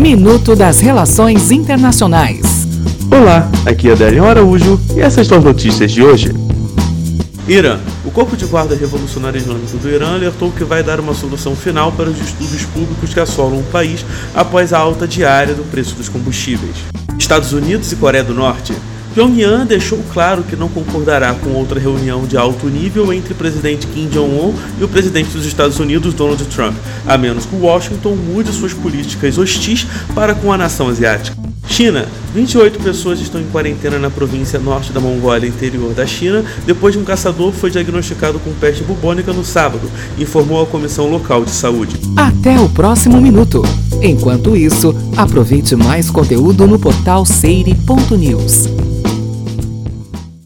Minuto das Relações Internacionais. Olá, aqui é Adélio Araújo e essas são as notícias de hoje. Irã. O Corpo de Guarda Revolucionária Islâmica do Irã alertou que vai dar uma solução final para os distúrbios públicos que assolam o país após a alta diária do preço dos combustíveis. Estados Unidos e Coreia do Norte. Pyongyang deixou claro que não concordará com outra reunião de alto nível entre o presidente Kim Jong-un e o presidente dos Estados Unidos, Donald Trump, a menos que Washington mude suas políticas hostis para com a nação asiática. China. 28 pessoas estão em quarentena na província norte da Mongólia, interior da China, depois de um caçador foi diagnosticado com peste bubônica no sábado, informou a Comissão Local de Saúde. Até o próximo minuto. Enquanto isso, aproveite mais conteúdo no portal seire.news.